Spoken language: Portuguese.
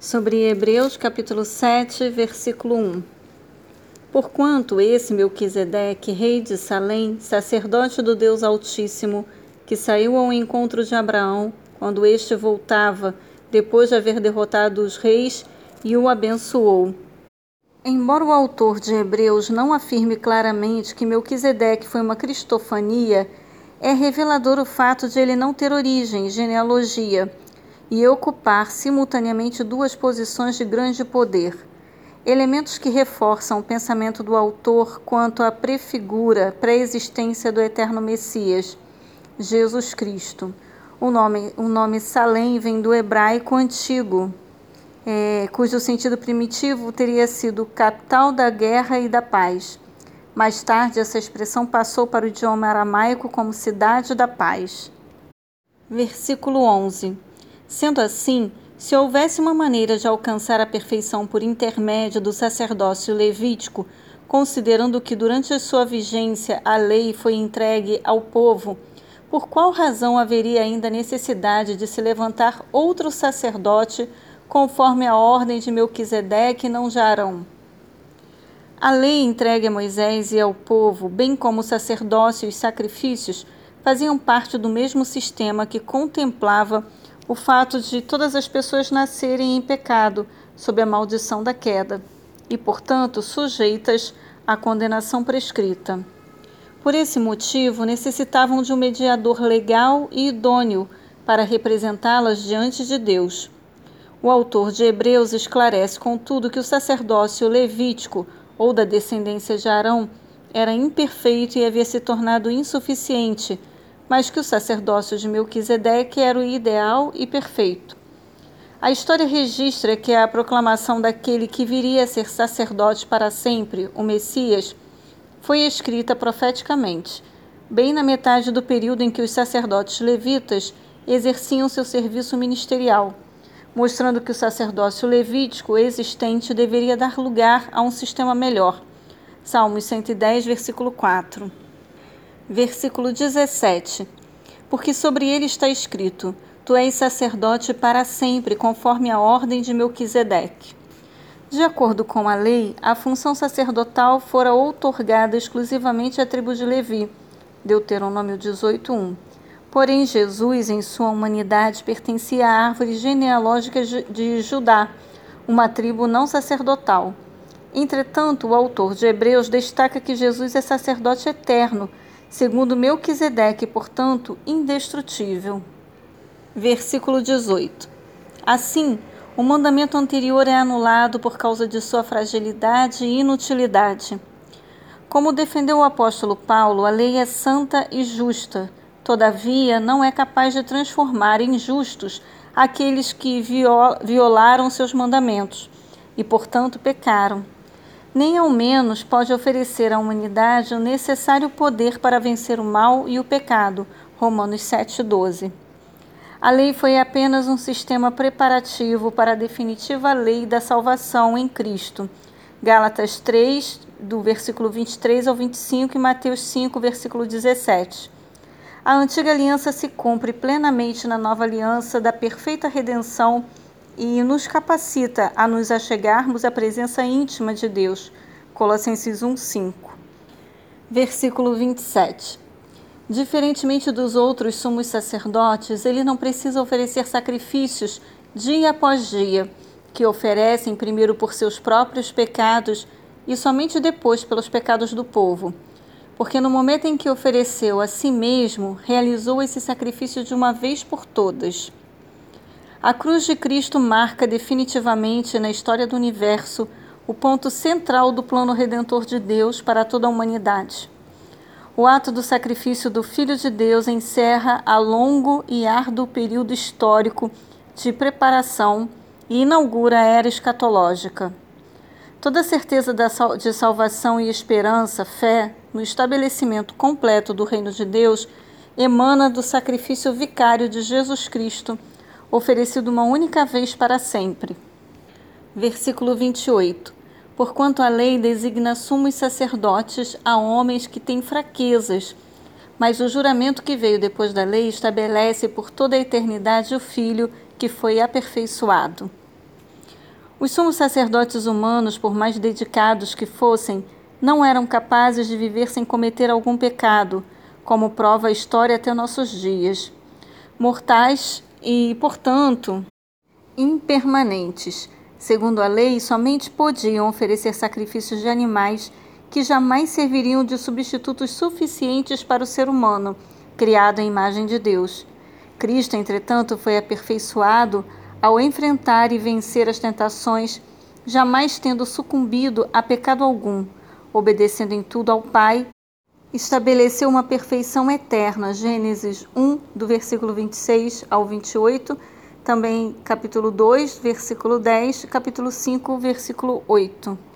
sobre Hebreus capítulo 7, versículo 1. Porquanto esse Melquisedeque, rei de Salém, sacerdote do Deus Altíssimo, que saiu ao encontro de Abraão quando este voltava, depois de haver derrotado os reis, e o abençoou. Embora o autor de Hebreus não afirme claramente que Melquisedeque foi uma cristofania, é revelador o fato de ele não ter origem, genealogia, e ocupar simultaneamente duas posições de grande poder. Elementos que reforçam o pensamento do autor quanto à prefigura, pré-existência do eterno Messias, Jesus Cristo. O nome, o nome Salém vem do hebraico antigo, é, cujo sentido primitivo teria sido capital da guerra e da paz. Mais tarde, essa expressão passou para o idioma aramaico como cidade da paz. Versículo 11. Sendo assim, se houvesse uma maneira de alcançar a perfeição por intermédio do sacerdócio levítico, considerando que durante a sua vigência a lei foi entregue ao povo, por qual razão haveria ainda necessidade de se levantar outro sacerdote conforme a ordem de Melquisedeque não já Arão? A lei entregue a Moisés e ao povo, bem como o sacerdócio e os sacrifícios, faziam parte do mesmo sistema que contemplava o fato de todas as pessoas nascerem em pecado, sob a maldição da queda, e, portanto, sujeitas à condenação prescrita. Por esse motivo, necessitavam de um mediador legal e idôneo para representá-las diante de Deus. O autor de Hebreus esclarece, contudo, que o sacerdócio levítico ou da descendência de Arão era imperfeito e havia se tornado insuficiente mas que o sacerdócio de Melquisedeque era o ideal e perfeito. A história registra que a proclamação daquele que viria a ser sacerdote para sempre, o Messias, foi escrita profeticamente, bem na metade do período em que os sacerdotes levitas exerciam seu serviço ministerial, mostrando que o sacerdócio levítico existente deveria dar lugar a um sistema melhor. Salmos 110, versículo 4 versículo 17. Porque sobre ele está escrito: Tu és sacerdote para sempre, conforme a ordem de Melquisedeque. De acordo com a lei, a função sacerdotal fora outorgada exclusivamente à tribo de Levi. Deuteronômio 18:1. Porém, Jesus, em sua humanidade, pertencia à árvore genealógica de Judá, uma tribo não sacerdotal. Entretanto, o autor de Hebreus destaca que Jesus é sacerdote eterno, segundo Melquisedeque, portanto, indestrutível. Versículo 18. Assim, o mandamento anterior é anulado por causa de sua fragilidade e inutilidade. Como defendeu o apóstolo Paulo, a lei é santa e justa, todavia não é capaz de transformar em justos aqueles que violaram seus mandamentos e, portanto, pecaram nem ao menos pode oferecer à humanidade o necessário poder para vencer o mal e o pecado. Romanos 7,12. A lei foi apenas um sistema preparativo para a definitiva lei da salvação em Cristo. Gálatas 3, do versículo 23 ao 25 e Mateus 5, versículo 17. A antiga aliança se cumpre plenamente na nova aliança da perfeita redenção e nos capacita a nos achegarmos à presença íntima de Deus. Colossenses 1:5. Versículo 27. Diferentemente dos outros sumos sacerdotes, ele não precisa oferecer sacrifícios dia após dia, que oferecem primeiro por seus próprios pecados e somente depois pelos pecados do povo. Porque no momento em que ofereceu a si mesmo, realizou esse sacrifício de uma vez por todas. A cruz de Cristo marca definitivamente na história do universo o ponto central do plano redentor de Deus para toda a humanidade. O ato do sacrifício do Filho de Deus encerra a longo e árduo período histórico de preparação e inaugura a era escatológica. Toda a certeza de salvação e esperança, fé, no estabelecimento completo do reino de Deus emana do sacrifício vicário de Jesus Cristo oferecido uma única vez para sempre. Versículo 28. Porquanto a lei designa sumos sacerdotes a homens que têm fraquezas, mas o juramento que veio depois da lei estabelece por toda a eternidade o Filho que foi aperfeiçoado. Os sumos sacerdotes humanos, por mais dedicados que fossem, não eram capazes de viver sem cometer algum pecado, como prova a história até nossos dias. Mortais e, portanto, impermanentes. Segundo a lei, somente podiam oferecer sacrifícios de animais que jamais serviriam de substitutos suficientes para o ser humano, criado à imagem de Deus. Cristo, entretanto, foi aperfeiçoado ao enfrentar e vencer as tentações, jamais tendo sucumbido a pecado algum, obedecendo em tudo ao Pai, estabeleceu uma perfeição eterna. Gênesis 1, do versículo 26 ao 28, também capítulo 2, versículo 10, capítulo 5, versículo 8.